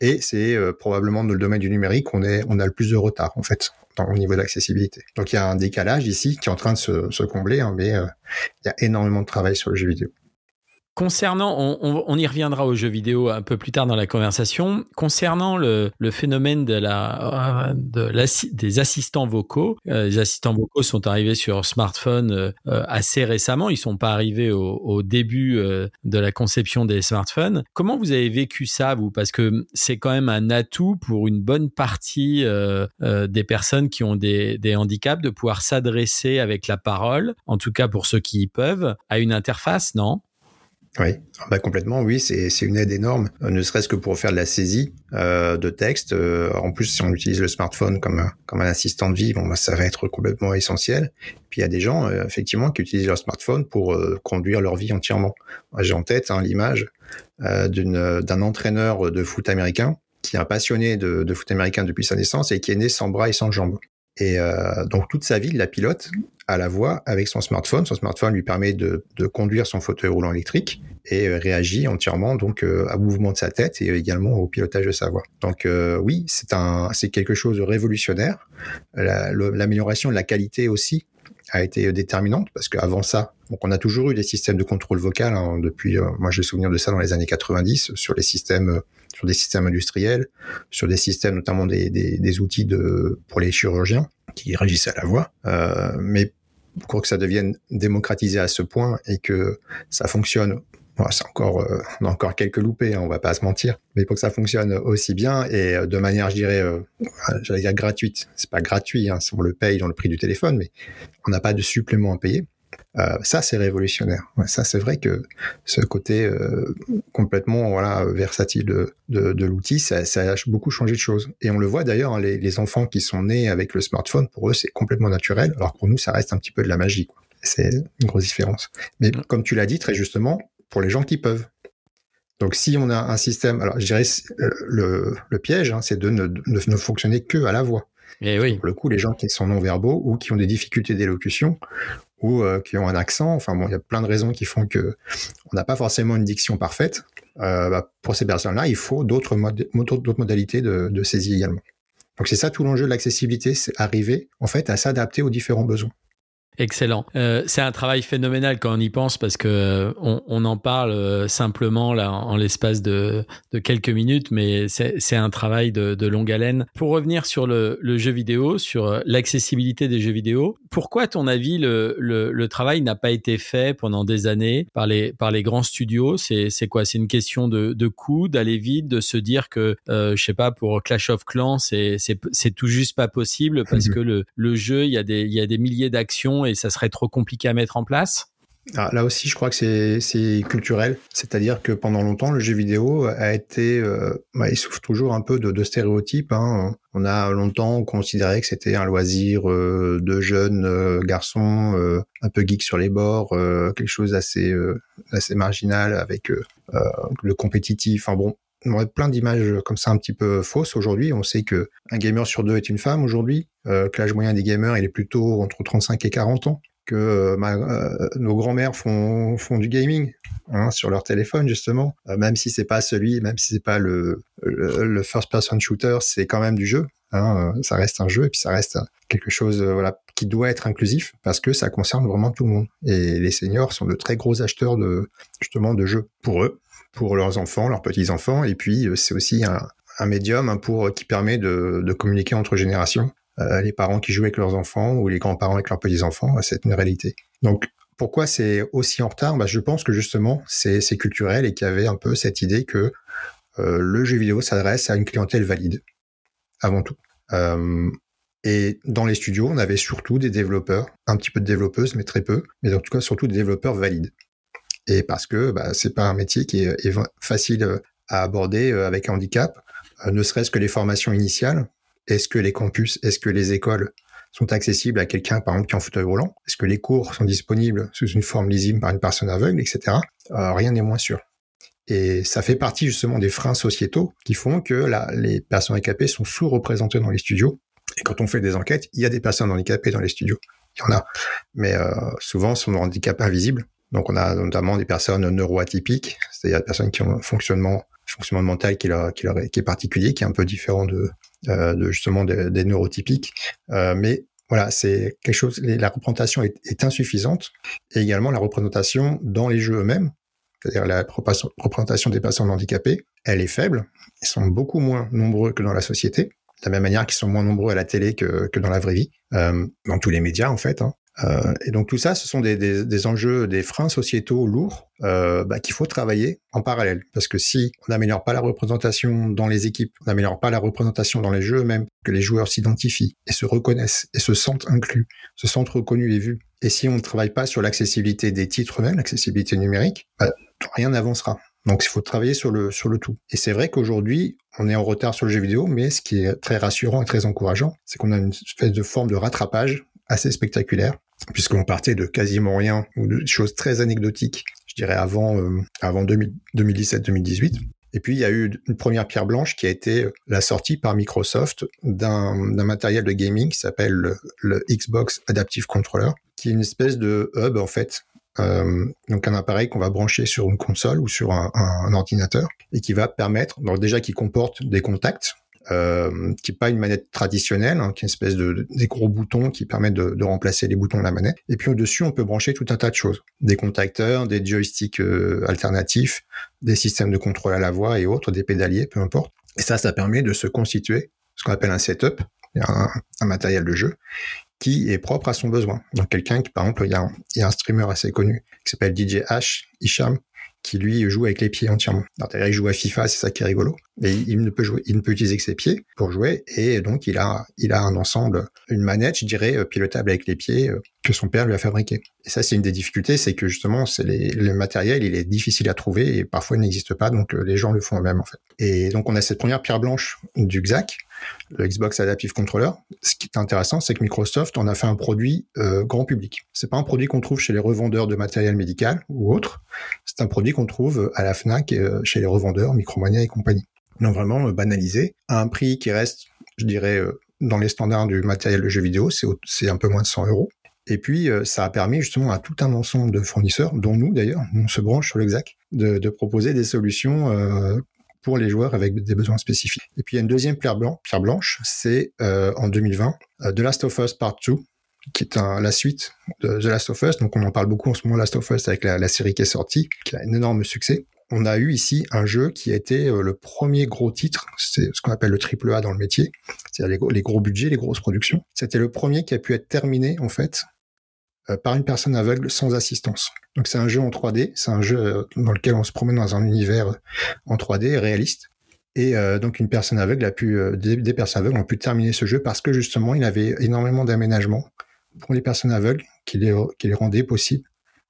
et c'est euh, probablement dans le domaine du numérique on est on a le plus de retard en fait dans, au niveau de l'accessibilité. Donc il y a un décalage ici qui est en train de se, se combler, hein, mais euh, il y a énormément de travail sur le jeu vidéo. Concernant, on, on, on, y reviendra aux jeux vidéo un peu plus tard dans la conversation. Concernant le, le phénomène de la, de la, des assistants vocaux, euh, les assistants vocaux sont arrivés sur smartphone euh, assez récemment. Ils sont pas arrivés au, au début euh, de la conception des smartphones. Comment vous avez vécu ça, vous? Parce que c'est quand même un atout pour une bonne partie euh, euh, des personnes qui ont des, des handicaps de pouvoir s'adresser avec la parole, en tout cas pour ceux qui y peuvent, à une interface, non? Oui, ah bah complètement, oui, c'est une aide énorme, euh, ne serait-ce que pour faire de la saisie euh, de texte. Euh, en plus, si on utilise le smartphone comme, comme un assistant de vie, bon, bah, ça va être complètement essentiel. Puis il y a des gens, effectivement, qui utilisent leur smartphone pour conduire leur vie entièrement. J'ai en tête hein, l'image d'un entraîneur de foot américain qui est un passionné de, de foot américain depuis sa naissance et qui est né sans bras et sans jambes. Et euh, donc toute sa vie, la pilote à la voix avec son smartphone. Son smartphone lui permet de, de conduire son fauteuil roulant électrique et euh, réagit entièrement donc euh, au mouvement de sa tête et également au pilotage de sa voix. Donc euh, oui, c'est un, c'est quelque chose de révolutionnaire. L'amélioration de la qualité aussi a été déterminante parce qu'avant ça, donc on a toujours eu des systèmes de contrôle vocal hein, depuis. moi, j'ai souvenir de ça dans les années 90 sur les systèmes sur des systèmes industriels, sur des systèmes notamment des, des, outils de, pour les chirurgiens qui réagissent à la voix. Euh, mais pour que ça devienne démocratisé à ce point et que ça fonctionne c'est encore, euh, on a encore quelques loupés, hein, on va pas se mentir. Mais pour que ça fonctionne aussi bien et euh, de manière, je dirais, euh, j'allais dire gratuite. C'est pas gratuit, hein, on le paye dans le prix du téléphone, mais on n'a pas de supplément à payer. Euh, ça, c'est révolutionnaire. ça, c'est vrai que ce côté euh, complètement voilà versatile de, de, de l'outil, ça, ça, a beaucoup changé de choses. Et on le voit d'ailleurs, hein, les, les, enfants qui sont nés avec le smartphone, pour eux, c'est complètement naturel, alors pour nous, ça reste un petit peu de la magie. C'est une grosse différence. Mais comme tu l'as dit très justement, pour les gens qui peuvent. Donc, si on a un système, alors je dirais le, le piège, hein, c'est de ne, de ne fonctionner que à la voix. Et eh oui. Pour le coup, les gens qui sont non-verbaux ou qui ont des difficultés d'élocution ou euh, qui ont un accent, enfin bon, il y a plein de raisons qui font que on n'a pas forcément une diction parfaite. Euh, bah, pour ces personnes-là, il faut d'autres modalités de, de saisie également. Donc c'est ça tout l'enjeu de l'accessibilité, c'est arriver en fait à s'adapter aux différents besoins. Excellent. Euh, c'est un travail phénoménal quand on y pense parce que euh, on, on en parle euh, simplement là en, l'espace de, de, quelques minutes, mais c'est un travail de, de, longue haleine. Pour revenir sur le, le jeu vidéo, sur euh, l'accessibilité des jeux vidéo, pourquoi, à ton avis, le, le, le travail n'a pas été fait pendant des années par les, par les grands studios? C'est quoi? C'est une question de, de coût, d'aller vite, de se dire que, euh, je sais pas, pour Clash of Clans, c'est tout juste pas possible parce que le, le jeu, il y a des, il y a des milliers d'actions et ça serait trop compliqué à mettre en place ah, là aussi, je crois que c'est culturel, c'est-à-dire que pendant longtemps, le jeu vidéo a été, euh, bah, il souffre toujours un peu de, stéréotypes. Hein. On a longtemps considéré que c'était un loisir euh, de jeunes euh, garçons, un peu geeks sur les bords, quelque chose assez assez marginal avec le compétitif. Enfin bon, on a plein d'images comme ça un petit peu fausses aujourd'hui. On sait que un gamer sur deux est une femme aujourd'hui, euh, que l'âge moyen des gamers il est plutôt entre 35 et 40 ans, que euh, euh, nos grands-mères font, du gaming hein, sur leur téléphone justement, même si c'est pas celui, même si c'est pas le, le, first person shooter, c'est quand même du jeu. Hein, ça reste un jeu et puis ça reste quelque chose voilà qui doit être inclusif parce que ça concerne vraiment tout le monde. Et les seniors sont de très gros acheteurs de justement de jeux pour eux pour leurs enfants, leurs petits-enfants, et puis euh, c'est aussi un, médium hein, pour qui permet de, communiquer entre générations. Euh, les parents qui jouent avec leurs enfants ou les grands-parents avec leurs petits-enfants, euh, c'est une réalité. Donc pourquoi c'est aussi en retard? Bah, Je pense que justement c'est culturel et qu'il y avait un peu cette idée que euh, le jeu vidéo s'adresse à une clientèle valide, avant tout. Euh, et dans les studios, on avait surtout des développeurs, un petit peu de développeuses, mais très peu, mais en tout cas surtout des développeurs valides et parce que bah, c'est pas un métier qui est, facile euh, à aborder euh, avec un handicap, euh, ne serait-ce que les formations initiales. Est-ce que les campus, est-ce que les écoles sont accessibles à quelqu'un, par exemple, qui est en fauteuil roulant? Est-ce que les cours sont disponibles sous une forme lisible par une personne aveugle, etc. rien n'est moins sûr. Et ça fait partie justement des freins sociétaux qui font que les personnes handicapées sont sous-représentées dans les studios. Et quand on fait des enquêtes, il y a des personnes handicapées dans les studios. Il y en a. Mais souvent, sont handicap invisible. Donc on a notamment des personnes neuroatypiques, c'est-à-dire des personnes qui ont un fonctionnement, mental qui, est, particulier, qui est un peu différent de, euh, justement des, neurotypiques. Euh, mais voilà, c'est quelque chose. La représentation est, insuffisante, et également la représentation dans les jeux eux-mêmes, c'est-à-dire la représentation des personnes handicapées, elle est faible. Ils sont beaucoup moins nombreux que dans la société, de la même manière qu'ils sont moins nombreux à la télé que, que dans la vraie vie, euh, dans tous les médias en fait. Hein. Euh, et donc tout ça, ce sont des, des, des enjeux, des freins sociétaux lourds euh, bah, qu'il faut travailler en parallèle. Parce que si on n'améliore pas la représentation dans les équipes, on n'améliore pas la représentation dans les jeux eux-mêmes, que les joueurs s'identifient et se reconnaissent et se sentent inclus, se sentent reconnus et vus. Et si on ne travaille pas sur l'accessibilité des titres eux-mêmes, l'accessibilité numérique, bah, rien n'avancera. Donc il faut travailler sur le sur le tout. Et c'est vrai qu'aujourd'hui, on est en retard sur le jeu vidéo, mais ce qui est très rassurant et très encourageant, c'est qu'on a une espèce de forme de rattrapage assez spectaculaire, puisqu'on partait de quasiment rien ou de choses très anecdotiques, je dirais avant euh, avant 2017-2018. Et puis il y a eu une première pierre blanche qui a été la sortie par Microsoft d'un matériel de gaming qui s'appelle le, Xbox Adaptive Controller, qui est une espèce de hub en fait euh, donc un appareil qu'on va brancher sur une console ou sur un, un, ordinateur et qui va permettre, donc déjà qui comporte des contacts, euh, qui n'est pas une manette traditionnelle, hein, qui est une espèce de, des gros boutons qui permettent de, remplacer les boutons de la manette. Et puis au-dessus, on peut brancher tout un tas de choses, des contacteurs, des joysticks euh, alternatifs, des systèmes de contrôle à la voix et autres, des pédaliers, peu importe. Et ça, ça permet de se constituer ce qu'on appelle un setup, un, matériel de jeu, qui est propre à son besoin. Donc quelqu'un qui, par exemple, il y, a un, un streamer assez connu qui s'appelle DJ H, qui lui joue avec les pieds entièrement. C'est-à-dire il joue à FIFA, c'est ça qui est rigolo. Et il ne peut jouer, il ne peut utiliser que ses pieds pour jouer, et donc il a, il a un ensemble, une manette, je dirais, euh, pilotable avec les pieds euh, que son père lui a fabriqué. Et ça, c'est une des difficultés, c'est que justement, c'est le matériel, il est difficile à trouver et parfois il n'existe pas, donc euh, les gens le font eux-mêmes en fait. Et donc on a cette première pierre blanche du XAC, le Xbox Adaptive Controller. Ce qui est intéressant, c'est que Microsoft en a fait un produit euh, grand public. C'est pas un produit qu'on trouve chez les revendeurs de matériel médical ou autre. C'est un produit qu'on trouve à la Fnac, et, euh, chez les revendeurs, Micromania et compagnie. Donc vraiment euh, banalisé à un prix qui reste, je dirais, dans les standards du matériel de jeu vidéo, c'est un peu moins de 100 euros. Et puis, ça a permis justement à tout un ensemble de fournisseurs, dont nous d'ailleurs, on se branche sur l'exac, de, de proposer des solutions pour les joueurs avec des besoins spécifiques. Et puis il y a une deuxième pierre, blanc, pierre blanche, c'est euh, en 2020, euh, The Last of Us Part 2, qui est la suite de The Last of Us. Donc on en parle beaucoup en ce moment, Last of Us, avec la, la série qui est sortie, qui a un énorme succès. On a eu ici un jeu qui a été euh, le premier gros titre, c'est ce qu'on appelle le triple A dans le métier, c'est-à-dire les, gros budgets, les grosses productions. C'était le premier qui a pu être terminé en fait par une personne aveugle sans assistance. Donc c'est un jeu en 3D, c'est un jeu euh, dans lequel on se promène dans un univers euh, en 3D réaliste. Et euh, donc une personne aveugle a pu, euh, des, personnes aveugles ont pu terminer ce jeu parce que justement il avait énormément d'aménagements pour les personnes aveugles qui les, qui les rendaient possibles,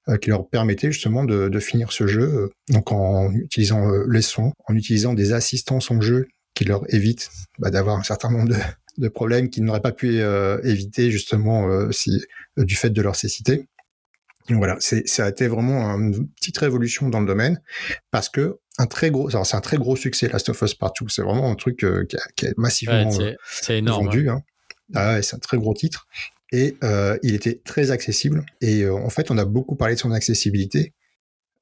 euh, qui leur permettaient justement de, de, finir ce jeu, donc en utilisant les sons, en utilisant des assistances en jeu qui leur évitent bah, d'avoir un certain nombre de, de problèmes qu'ils n'auraient pas pu éviter justement si du fait de leur cécité. Donc voilà, c'est, ça a été vraiment une petite révolution dans le domaine parce que un très gros, c'est un très gros succès Last of Us Partout. C'est vraiment un truc euh, qui, a, qui massivement ouais, c'est, énorme, vendu. Hein. Ah ouais, c'est un très gros titre et euh, il était très accessible. Et euh, en fait, on a beaucoup parlé de son accessibilité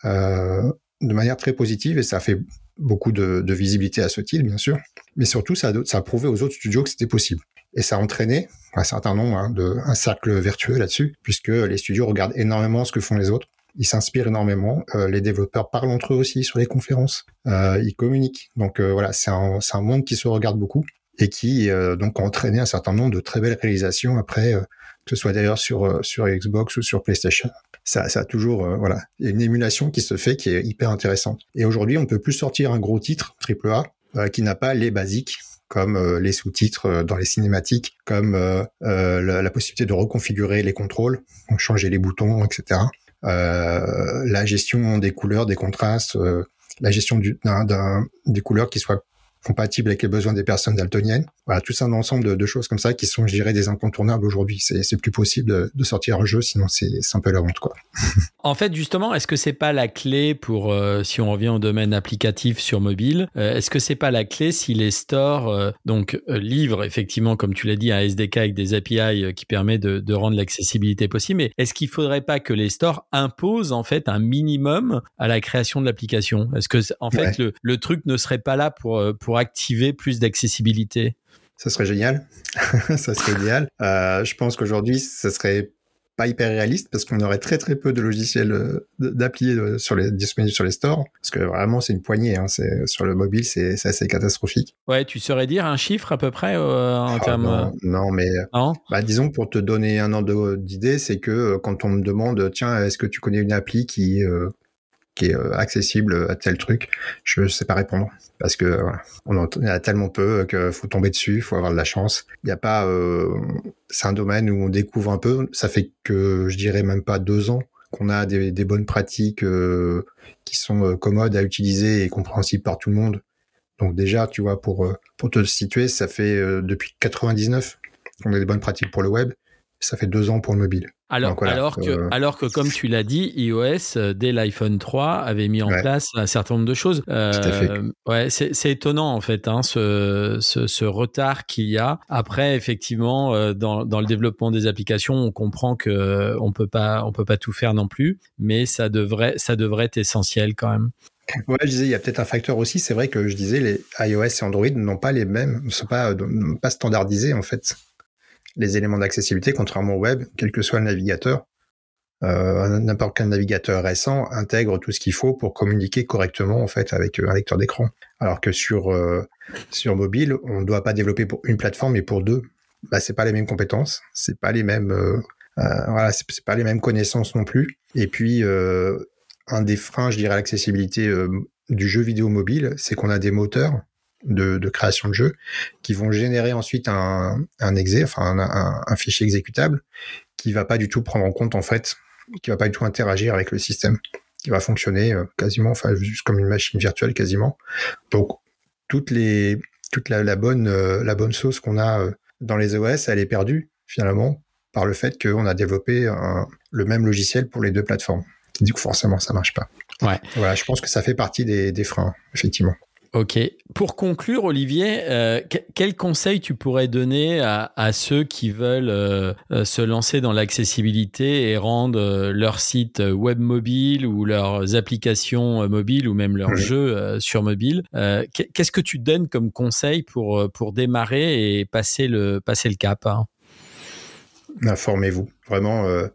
euh, de manière très positive et ça a fait beaucoup de, de visibilité à ce titre, bien sûr. Mais surtout, ça a, ça a prouvé aux autres studios que c'était possible. Et ça a entraîné un certain nombre, hein, de, un cercle vertueux là-dessus, puisque les studios regardent énormément ce que font les autres. Ils s'inspirent énormément. Euh, les développeurs parlent entre eux aussi sur les conférences. Euh, ils communiquent. Donc euh, voilà, c'est un, un, monde qui se regarde beaucoup et qui euh, donc a entraîné un certain nombre de très belles réalisations après, euh, que ce soit d'ailleurs sur sur Xbox ou sur PlayStation. Ça, ça a toujours voilà, y a une émulation qui se fait qui est hyper intéressante. Et aujourd'hui, on peut plus sortir un gros titre AAA qui n'a pas les basiques comme euh, les sous-titres euh, dans les cinématiques, comme euh, la, possibilité de reconfigurer les contrôles, changer les boutons, etc. la gestion des couleurs, des contrastes, la gestion des couleurs qui soient compatible avec les besoins des personnes daltoniennes. Voilà, tout un ensemble de, de, choses comme ça qui sont, je dirais, des incontournables aujourd'hui. C'est, c'est plus possible de, de, sortir un jeu, sinon c'est, c'est un peu la honte, quoi. [LAUGHS] en fait, justement, est-ce que c'est pas la clé pour, euh, si on revient au domaine applicatif sur mobile, euh, est-ce que c'est pas la clé si les stores, euh, donc, livrent effectivement, comme tu l'as dit, un SDK avec des API qui permet de, de rendre l'accessibilité possible, mais est-ce qu'il faudrait pas que les stores imposent, en fait, un minimum à la création de l'application? Est-ce que, en fait, ouais. le, le truc ne serait pas là pour, pour pour activer plus d'accessibilité. Ça serait génial. [LAUGHS] ça serait idéal. Euh, je pense qu'aujourd'hui, ça serait pas hyper réaliste parce qu'on aurait très très peu de logiciels euh, d'appli euh, sur les disponibles sur les stores parce que vraiment c'est une poignée hein, c'est sur le mobile c'est assez catastrophique. Ouais tu saurais dire un chiffre à peu près euh, en oh, termes non, non, mais non? bah, disons pour te donner un ordre d'idée c'est que quand on me demande tiens est-ce que tu connais une appli qui euh, est accessible à tel truc, je sais pas répondre parce que voilà, on en a tellement peu qu'il faut tomber dessus, faut avoir de la chance. Il n'y a pas, euh, c'est un domaine où on découvre un peu. Ça fait que je dirais même pas deux ans qu'on a des, bonnes pratiques qui sont commodes à utiliser et compréhensibles par tout le monde. Donc déjà, tu vois, pour pour te situer, ça fait depuis 99 qu'on a des bonnes pratiques pour le web. Ça fait deux ans pour le mobile. Alors, alors, que, euh, alors que, comme tu l'as dit, iOS, euh, dès l'iPhone 3, avait mis en place un certain nombre de choses. Euh, ouais, c'est étonnant, en fait, hein, ce, ce, ce, retard qu'il y a. Après, effectivement, dans, dans, le développement des applications, on comprend que on peut pas, on peut pas tout faire non plus, mais ça devrait, ça devrait être essentiel quand même. Ouais, je disais, il y a peut-être un facteur aussi. C'est vrai que je disais, les iOS et Android n'ont pas les mêmes, ne sont pas, pas standardisés, en fait les éléments d'accessibilité, contrairement au web, quel que soit le navigateur. Euh, n'importe quel navigateur récent intègre tout ce qu'il faut pour communiquer correctement en fait avec euh, un lecteur d'écran. Alors que sur euh, sur mobile, on ne doit pas développer pour une plateforme mais pour deux. Bah c'est pas les mêmes compétences, c'est pas les mêmes voilà, c'est pas les mêmes connaissances non plus. Et puis un des freins, je dirais, à l'accessibilité du jeu vidéo mobile, c'est qu'on a des moteurs de, création de jeu qui vont générer ensuite un, un exe, enfin un, fichier exécutable qui va pas du tout prendre en compte en fait, qui va pas du tout interagir avec le système, qui va fonctionner euh, quasiment, enfin juste comme une machine virtuelle quasiment. Donc toutes les toute la, bonne euh, la bonne sauce qu'on a euh, dans les OS, elle est perdue finalement par le fait qu'on a développé le même logiciel pour les deux plateformes. Du coup, forcément, ça marche pas. Ouais. Voilà, je pense que ça fait partie des, des freins, effectivement. Ok. Pour conclure, Olivier, euh, quel conseil tu pourrais donner à, ceux qui veulent euh, euh, se lancer dans l'accessibilité et rendre leur site web mobile ou leurs applications mobiles ou même leurs jeux sur mobile Qu'est-ce que tu donnes comme conseil pour, pour démarrer et passer le, passer le cap hein? Informez-vous. Vraiment, euh,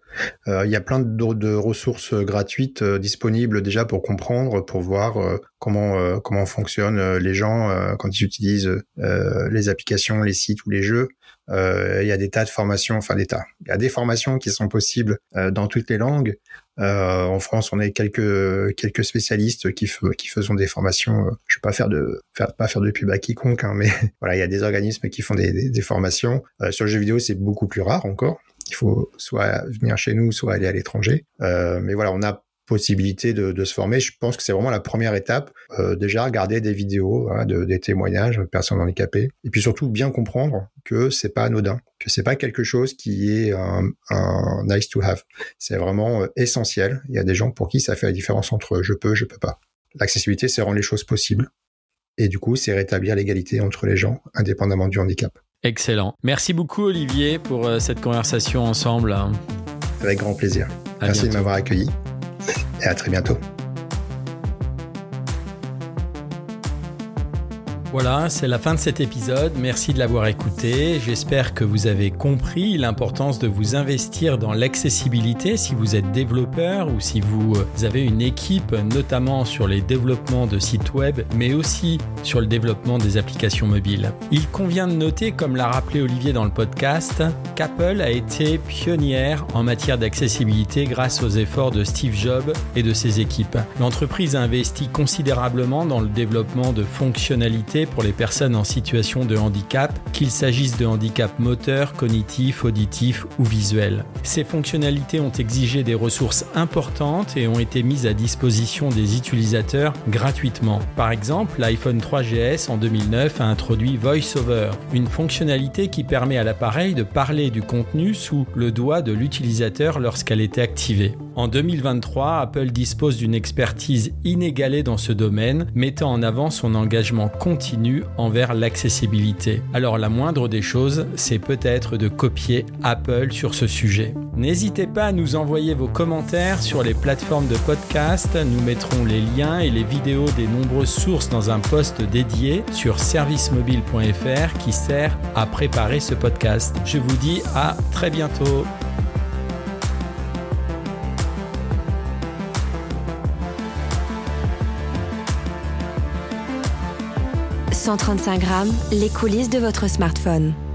euh, il y a plein de, ressources gratuites euh, disponibles déjà pour comprendre, pour voir comment comment fonctionnent les gens quand ils utilisent les applications, les sites ou les jeux. Il y a des tas de formations, enfin des tas. Il y a des formations qui sont possibles dans toutes les langues. En France, on a quelques quelques spécialistes qui qui faisons des formations. Je vais pas faire de faire pas faire de pub à quiconque, hein, mais [LAUGHS] voilà, il y a des organismes qui font des, formations. sur le jeu vidéo, c'est beaucoup plus rare encore. Il faut soit venir chez nous, soit aller à l'étranger. Euh, mais voilà, on a possibilité de, se former. Je pense que c'est vraiment la première étape. Euh, déjà, regarder des vidéos, hein, de, des témoignages de personnes handicapées, et puis surtout bien comprendre que c'est pas anodin, que c'est pas quelque chose qui est un, un nice to have. C'est vraiment euh, essentiel. Il y a des gens pour qui ça fait la différence entre je peux, je peux pas. L'accessibilité, c'est rendre les choses possibles, et du coup, c'est rétablir l'égalité entre les gens, indépendamment du handicap. Excellent. Merci beaucoup Olivier pour euh, cette conversation ensemble. Avec grand plaisir. Merci de m'avoir accueilli et à très bientôt. Voilà, c'est la fin de cet épisode. Merci de l'avoir écouté. J'espère que vous avez compris l'importance de vous investir dans l'accessibilité si vous êtes développeur ou si vous avez une équipe, notamment sur les développements de sites web, mais aussi sur le développement des applications mobiles. Il convient de noter, comme l'a rappelé Olivier dans le podcast, qu'Apple a été pionnière en matière d'accessibilité grâce aux efforts de Steve Jobs et de ses équipes. L'entreprise a investi considérablement dans le développement de fonctionnalités pour les personnes en situation de handicap, qu'il s'agisse de handicap moteur, cognitif, auditif ou visuel. Ces fonctionnalités ont exigé des ressources importantes et ont été mises à disposition des utilisateurs gratuitement. Par exemple, l'iPhone 3GS en 2009 a introduit VoiceOver, une fonctionnalité qui permet à l'appareil de parler du contenu sous le doigt de l'utilisateur lorsqu'elle était activée. En 2023, Apple dispose d'une expertise inégalée dans ce domaine, mettant en avant son engagement continu envers l'accessibilité. Alors la moindre des choses, c'est peut-être de copier Apple sur ce sujet. N'hésitez pas à nous envoyer vos commentaires sur les plateformes de podcast. Nous mettrons les liens et les vidéos des nombreuses sources dans un post dédié sur servicemobile.fr qui sert à préparer ce podcast. Je vous dis à très bientôt. 135 grammes, les coulisses de votre smartphone.